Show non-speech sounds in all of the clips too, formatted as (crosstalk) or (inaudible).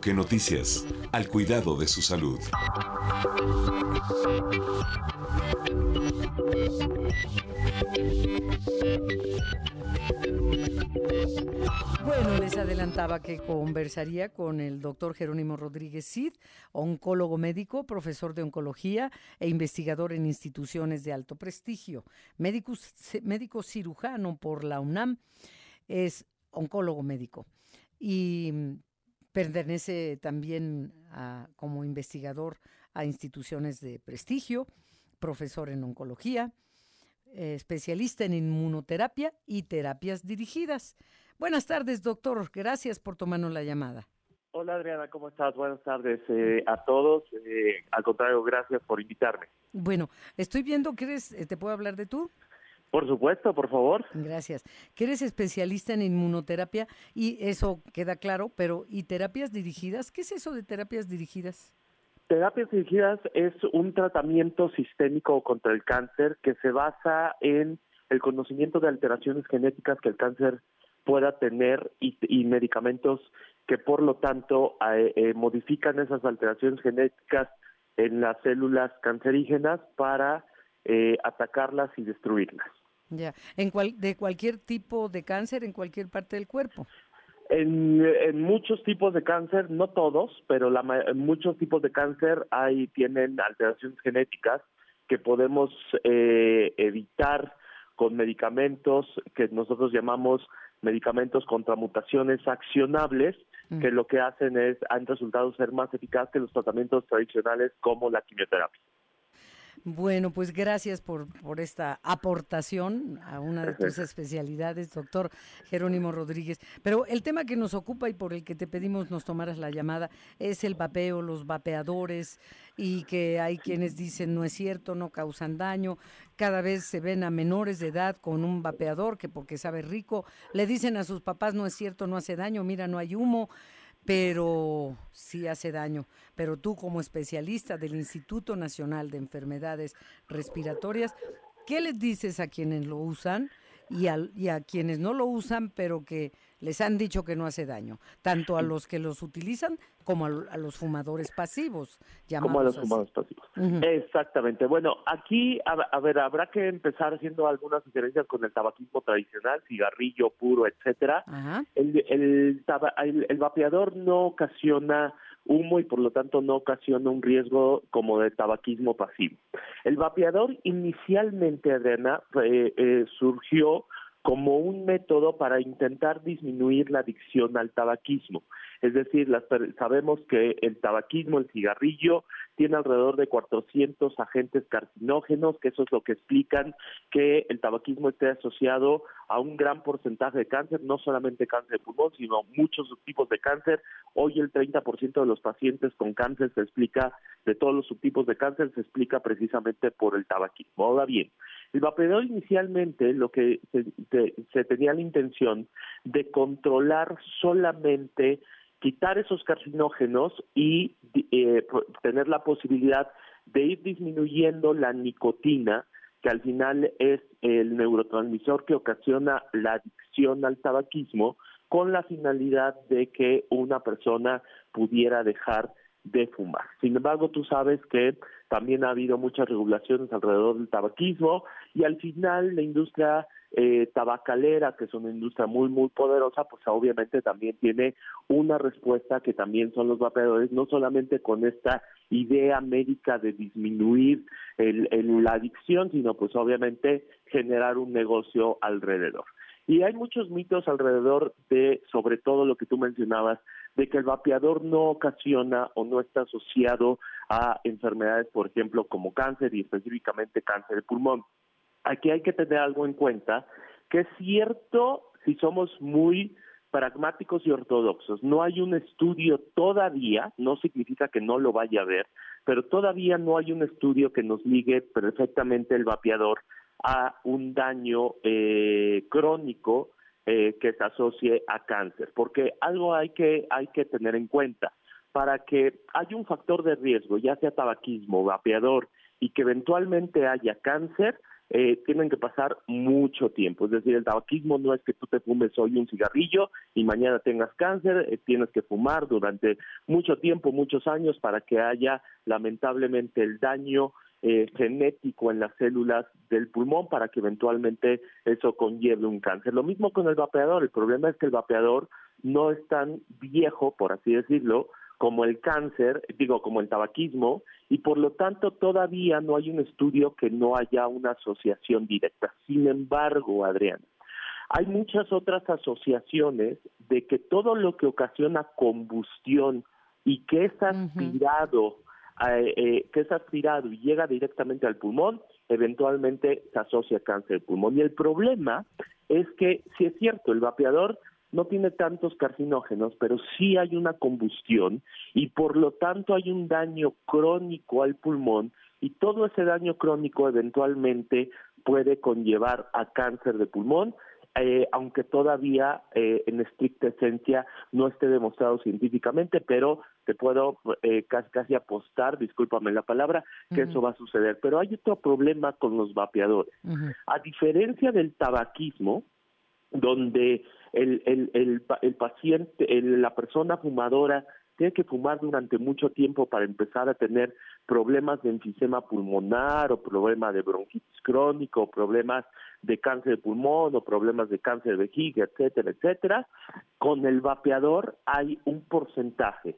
Que Noticias, al cuidado de su salud. Bueno, les adelantaba que conversaría con el doctor Jerónimo Rodríguez Cid, oncólogo médico, profesor de oncología e investigador en instituciones de alto prestigio, médico cirujano por la UNAM, es oncólogo médico. Y pertenece también como investigador a instituciones de prestigio, profesor en oncología, eh, especialista en inmunoterapia y terapias dirigidas. Buenas tardes, doctor. Gracias por tomarnos la llamada. Hola Adriana, ¿cómo estás? Buenas tardes eh, a todos. Eh, al contrario, gracias por invitarme. Bueno, estoy viendo que eres, ¿te puedo hablar de tú? Por supuesto, por favor. Gracias. Que eres especialista en inmunoterapia y eso queda claro, pero ¿y terapias dirigidas? ¿Qué es eso de terapias dirigidas? Terapias dirigidas es un tratamiento sistémico contra el cáncer que se basa en el conocimiento de alteraciones genéticas que el cáncer pueda tener y, medicamentos que por lo tanto eh, eh, modifican esas alteraciones genéticas en las células cancerígenas para eh, atacarlas y destruirlas. Ya, en cual, de cualquier tipo de cáncer en cualquier parte del cuerpo. En, muchos tipos de cáncer, no todos, pero la, en muchos tipos de cáncer hay tienen alteraciones genéticas que podemos eh, evitar con medicamentos que nosotros llamamos medicamentos contra mutaciones accionables, mm. que lo que hacen es han resultado ser más eficaces que los tratamientos tradicionales como la quimioterapia. Bueno, pues gracias por, por esta aportación a una de tus (laughs) especialidades, doctor Jerónimo Rodríguez. Pero el tema que nos ocupa y por el que te pedimos nos tomaras la llamada es el vapeo, los vapeadores y que hay quienes dicen no es cierto, no causan daño. Cada vez se ven a menores de edad con un vapeador que porque sabe rico, le dicen a sus papás no es cierto, no hace daño, mira, no hay humo pero sí hace daño. Pero tú como especialista del Instituto Nacional de Enfermedades Respiratorias, ¿qué les dices a quienes lo usan y a, y a quienes no lo usan, pero que les han dicho que no hace daño, tanto a los que los utilizan como a, los fumadores pasivos. Como a los fumadores pasivos. Exactamente. Bueno, aquí, a, ver, habrá que empezar haciendo algunas diferencias con el tabaquismo tradicional, cigarrillo puro, etcétera. El, el, el vapeador no ocasiona humo y por lo tanto no ocasiona un riesgo como de tabaquismo pasivo. El vapeador inicialmente, Adriana, eh, eh, surgió como un método para intentar disminuir la adicción al tabaquismo. Es decir, sabemos que el tabaquismo, el cigarrillo, tiene alrededor de 400 agentes carcinógenos, que eso es lo que explican que el tabaquismo esté asociado a un gran porcentaje de cáncer, no solamente cáncer de pulmón, sino muchos subtipos de cáncer. Hoy el 30% de los pacientes con cáncer se explica, de todos los subtipos de cáncer, se explica precisamente por el tabaquismo. Ahora bien, el vapeador inicialmente lo que se tenía la intención de controlar solamente quitar esos carcinógenos y eh, tener la posibilidad de ir disminuyendo la nicotina, que al final es el neurotransmisor que ocasiona la adicción al tabaquismo, con la finalidad de que una persona pudiera dejar de fumar. Sin embargo, tú sabes que también ha habido muchas regulaciones alrededor del tabaquismo y al final la industria eh, tabacalera, que es una industria muy, muy poderosa, pues obviamente también tiene una respuesta que también son los vapeadores, no solamente con esta idea médica de disminuir el, la adicción, sino pues obviamente generar un negocio alrededor. Y hay muchos mitos alrededor de, sobre todo lo que tú mencionabas, de que el vapeador no ocasiona o no está asociado a enfermedades, por ejemplo, como cáncer y específicamente cáncer de pulmón aquí hay que tener algo en cuenta, que es cierto si somos muy pragmáticos y ortodoxos. No hay un estudio todavía, no significa que no lo vaya a haber, pero todavía no hay un estudio que nos ligue perfectamente el vapeador a un daño eh, crónico eh, que se asocie a cáncer, porque algo hay que hay que tener en cuenta para que haya un factor de riesgo, ya sea tabaquismo, vapeador, y que eventualmente haya cáncer, eh, tienen que pasar mucho tiempo. Es decir, el tabaquismo no es que tú te fumes hoy un cigarrillo y mañana tengas cáncer, eh, tienes que fumar durante mucho tiempo, muchos años, para que haya lamentablemente el daño eh, genético en las células del pulmón para que eventualmente eso conlleve un cáncer. Lo mismo con el vapeador. El problema es que el vapeador no es tan viejo, por así decirlo, como el cáncer, digo, como el tabaquismo, y por lo tanto todavía no hay un estudio que no haya una asociación directa. Sin embargo, Adrián, hay muchas otras asociaciones de que todo lo que ocasiona combustión y que es aspirado, eh, que es aspirado y llega directamente al pulmón, eventualmente se asocia a cáncer de pulmón. Y el problema es que, si es cierto, el vapeador no tiene tantos carcinógenos, pero sí hay una combustión y por lo tanto hay un daño crónico al pulmón y todo ese daño crónico eventualmente puede conllevar a cáncer de pulmón, eh, aunque todavía eh, en estricta esencia no esté demostrado científicamente, pero te puedo eh, casi, casi, apostar, discúlpame la palabra, que eso va a suceder. Pero hay otro problema con los vapeadores. A diferencia del tabaquismo, donde el, el, el, el paciente, la persona fumadora tiene que fumar durante mucho tiempo para empezar a tener problemas de enfisema pulmonar o problemas de bronquitis crónico, o problemas de cáncer de pulmón o problemas de cáncer de vejiga, etcétera, etcétera. Con el vapeador hay un porcentaje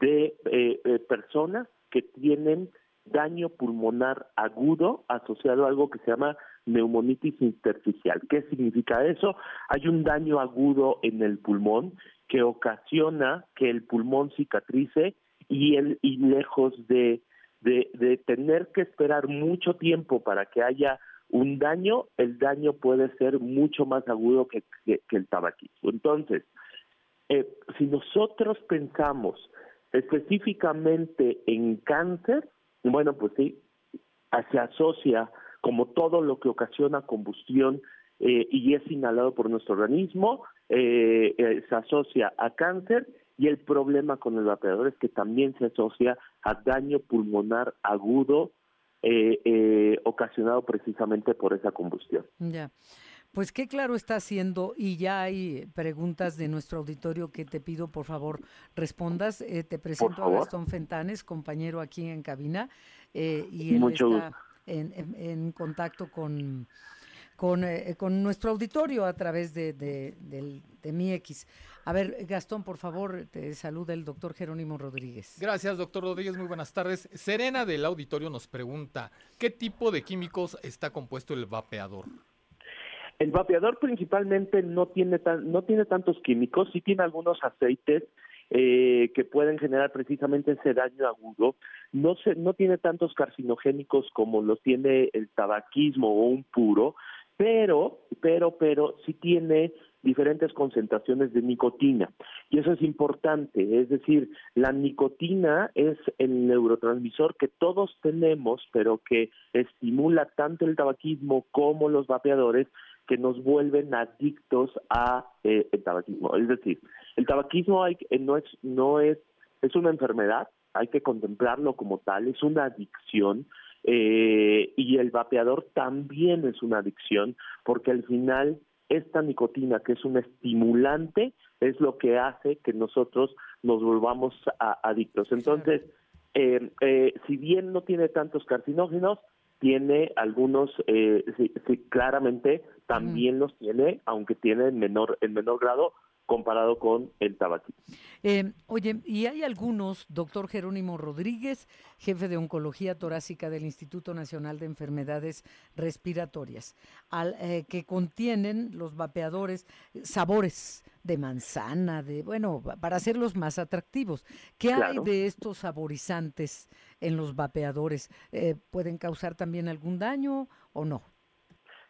de eh, eh, personas que tienen daño pulmonar agudo asociado a algo que se llama neumonitis intersticial. ¿Qué significa eso? Hay un daño agudo en el pulmón que ocasiona que el pulmón cicatrice y, el, y lejos de, de, tener que esperar mucho tiempo para que haya un daño, el daño puede ser mucho más agudo que, el tabaquismo. Entonces, eh, si nosotros pensamos específicamente en cáncer, bueno, pues sí, se asocia como todo lo que ocasiona combustión eh, y es inhalado por nuestro organismo, eh, eh, se asocia a cáncer y el problema con el vapeador es que también se asocia a daño pulmonar agudo ocasionado precisamente por esa combustión. Ya. Pues qué claro está haciendo y ya hay preguntas de nuestro auditorio que te pido por favor respondas. te presento a Gastón Fentanes, compañero aquí en cabina, y él Mucho está en, en, contacto con, con, eh, con, nuestro auditorio a través de, de, de, mi X. A ver, Gastón, por favor, te saluda el doctor Jerónimo Rodríguez. Gracias, doctor Rodríguez, muy buenas tardes. Serena del auditorio nos pregunta, ¿qué tipo de químicos está compuesto el vapeador? El vapeador principalmente no tiene, tan, no tiene tantos químicos, sí tiene algunos aceites eh, que pueden generar precisamente ese daño agudo. No, se, no tiene tantos carcinogénicos como los tiene el tabaquismo o un puro, pero, pero, pero sí tiene diferentes concentraciones de nicotina. Y eso es importante, es decir, la nicotina es el neurotransmisor que todos tenemos, pero que estimula tanto el tabaquismo como los vapeadores, que nos vuelven adictos a eh, el tabaquismo. Es decir, el tabaquismo hay, eh, no es no es es una enfermedad, hay que contemplarlo como tal, es una adicción eh, y el vapeador también es una adicción porque al final esta nicotina que es un estimulante es lo que hace que nosotros nos volvamos adictos. Entonces, eh, si bien no tiene tantos carcinógenos, tiene algunos, eh, sí, claramente también los tiene, aunque tiene en menor, en menor grado comparado con el tabaquismo. Eh, oye, y hay algunos, doctor Jerónimo Rodríguez, jefe de oncología torácica del Instituto Nacional de Enfermedades Respiratorias, al, eh, que contienen los vapeadores sabores de manzana, de bueno, para hacerlos más atractivos. ¿Qué hay de estos saborizantes en los vapeadores? Eh, ¿Pueden causar también algún daño o no?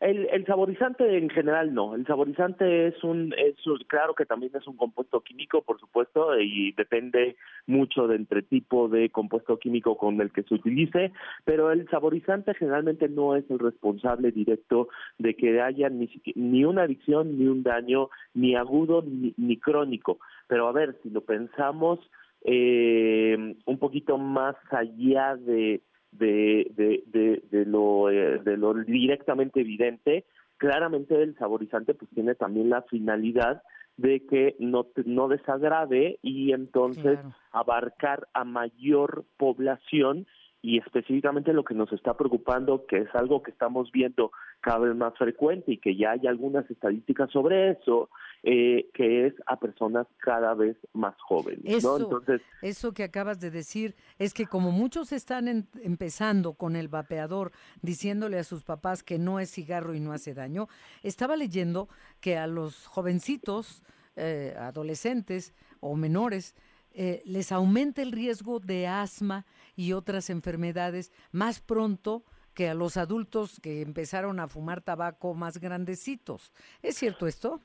El, el, saborizante en general no. El saborizante es un, es claro que también es un compuesto químico, por supuesto, y depende mucho de entre tipo de compuesto químico con el que se utilice, pero el saborizante generalmente no es el responsable directo de que haya ni, ni una adicción, ni un daño, ni agudo, ni, ni crónico. Pero a ver, si lo pensamos eh, un poquito más allá de de, de, de, lo, eh, de lo directamente evidente, claramente el saborizante pues tiene también la finalidad de que no, no desagrade y entonces abarcar a mayor población y específicamente lo que nos está preocupando, que es algo que estamos viendo cada vez más frecuente y que ya hay algunas estadísticas sobre eso, eh, que es a personas cada vez más jóvenes. Eso, Entonces, eso que acabas de decir es que como muchos están empezando con el vapeador, diciéndole a sus papás que no es cigarro y no hace daño, estaba leyendo que a los jovencitos, eh, adolescentes o menores, eh, les aumenta el riesgo de asma y otras enfermedades más pronto que a los adultos que empezaron a fumar tabaco más grandecitos. ¿Es cierto esto?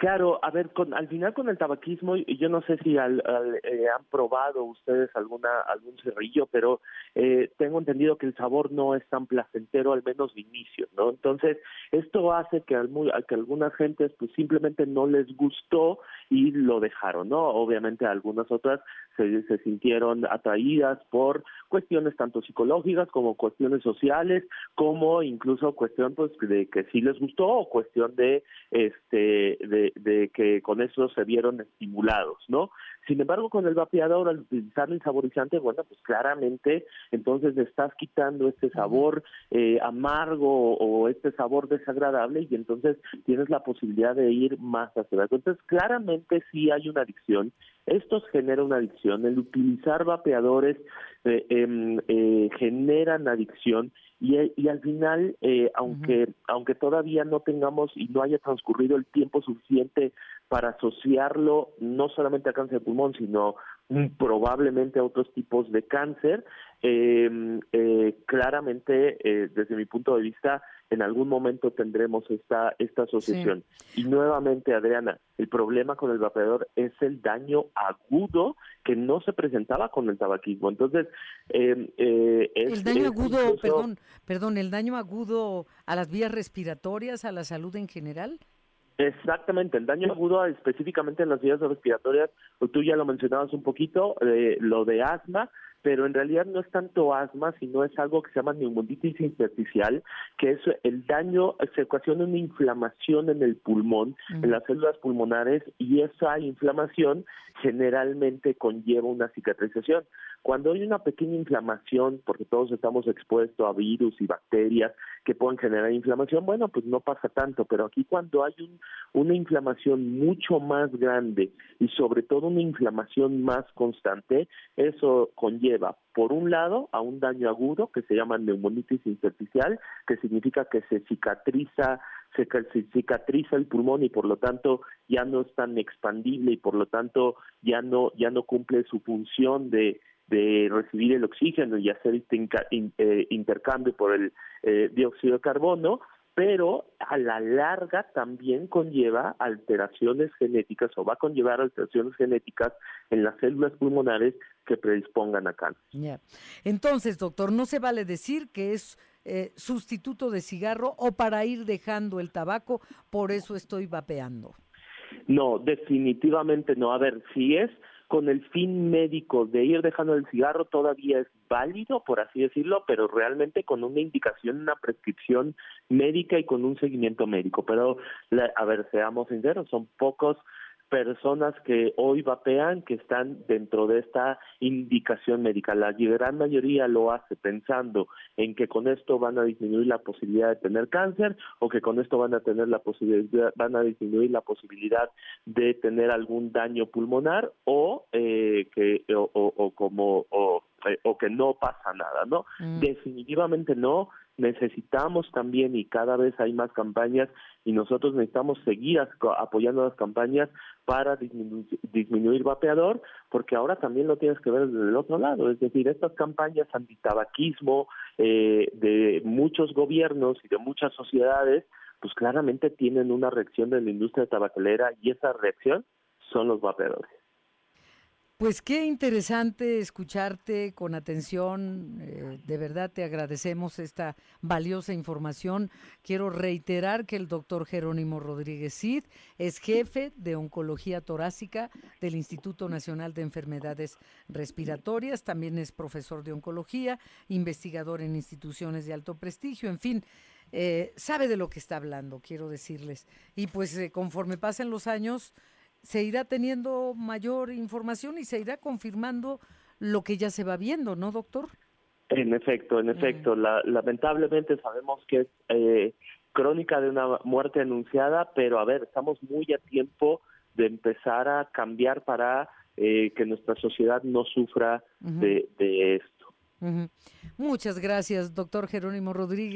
Claro, a ver, con, al final con el tabaquismo, yo no sé si al, eh, han probado ustedes alguna algún cerrillo, pero eh, tengo entendido que el sabor no es tan placentero, al menos de inicio, ¿no? Entonces, esto hace que, al, que algunas gentes pues simplemente no les gustó y lo dejaron, ¿no? Obviamente algunas otras se, se sintieron atraídas por cuestiones tanto psicológicas como cuestiones sociales, como incluso cuestión pues de que sí les gustó o cuestión de este de, de que con eso se vieron estimulados, ¿no? Sin embargo, con el vapeador, al utilizar el saborizante, bueno, pues claramente entonces le estás quitando este sabor eh, amargo o este sabor desagradable y entonces tienes la posibilidad de ir más hacia adelante. Entonces, claramente sí hay una adicción. Esto genera una adicción. El utilizar vapeadores eh, em, eh, generan adicción y, y al final, eh, aunque, aunque todavía no tengamos y no haya transcurrido el tiempo suficiente para asociarlo no solamente a cáncer de pulmón, sino probablemente a otros tipos de cáncer, em, eh, claramente, eh, desde mi punto de vista, en algún momento tendremos esta, esta asociación. Y nuevamente, Adriana, el problema con el vapeador es el daño agudo que no se presentaba con el tabaquismo. Entonces, eh, eh el daño agudo, perdón, perdón, el daño agudo a las vías respiratorias, a la salud en general. Exactamente, el daño agudo específicamente en las vías respiratorias, tú ya lo mencionabas un poquito, eh, lo de asma, pero en realidad no es tanto asma, sino es algo que se llama neumonitis intersticial, que es el daño, se ocasiona una inflamación en el pulmón, en las células pulmonares, y esa inflamación generalmente conlleva una cicatrización. Cuando hay una pequeña inflamación, porque todos estamos expuestos a virus y bacterias que pueden generar inflamación, bueno, pues no pasa tanto, pero aquí cuando hay un, una inflamación mucho más grande y sobre todo una inflamación más constante, eso conlleva, por un lado, a un daño agudo que se llama neumonitis intersticial, que significa que se cicatriza se cicatriza el pulmón y por lo tanto ya no es tan expandible y por lo tanto ya no ya no cumple su función de de recibir el oxígeno y hacer este eh, intercambio por el eh, dióxido de carbono, pero a la larga también conlleva alteraciones genéticas o va a conllevar alteraciones genéticas en las células pulmonares que predispongan a cáncer. Entonces, doctor, no se vale decir que es eh, sustituto de cigarro o para ir dejando el tabaco, por eso estoy vapeando. No, definitivamente no. A ver, si es con el fin médico de ir dejando el cigarro todavía es válido, por así decirlo, pero realmente con una indicación, una prescripción médica y con un seguimiento médico. Pero, a ver, seamos sinceros, son pocos personas que hoy vapean que están dentro de esta indicación médica. La gran mayoría lo hace pensando en que con esto van a disminuir la posibilidad de tener cáncer o que con esto van a tener la posibilidad, van a disminuir la posibilidad de tener algún daño pulmonar o eh, que o, como o, eh, o que no pasa nada, ¿no? Mm. Definitivamente no necesitamos también y cada vez hay más campañas y nosotros necesitamos seguir apoyando las campañas para disminuir, vapeador, porque ahora también lo tienes que ver desde el otro lado, es decir, estas campañas antitabaquismo eh, de muchos gobiernos y de muchas sociedades, pues claramente tienen una reacción de la industria tabacalera y esa reacción son los vapeadores. Pues qué interesante escucharte con atención. Eh, de verdad te agradecemos esta valiosa información. Quiero reiterar que el doctor Jerónimo Rodríguez Cid es jefe de oncología torácica del Instituto Nacional de Enfermedades Respiratorias. También es profesor de oncología, investigador en instituciones de alto prestigio. En fin, eh, sabe de lo que está hablando, quiero decirles. Y pues eh, conforme pasen los años se irá teniendo mayor información y se irá confirmando lo que ya se va viendo, ¿no, doctor? En efecto, en efecto. lamentablemente sabemos que es eh, crónica de una muerte anunciada, pero a ver, estamos muy a tiempo de empezar a cambiar para eh, que nuestra sociedad no sufra de, esto. Muchas gracias, doctor Jerónimo Rodríguez.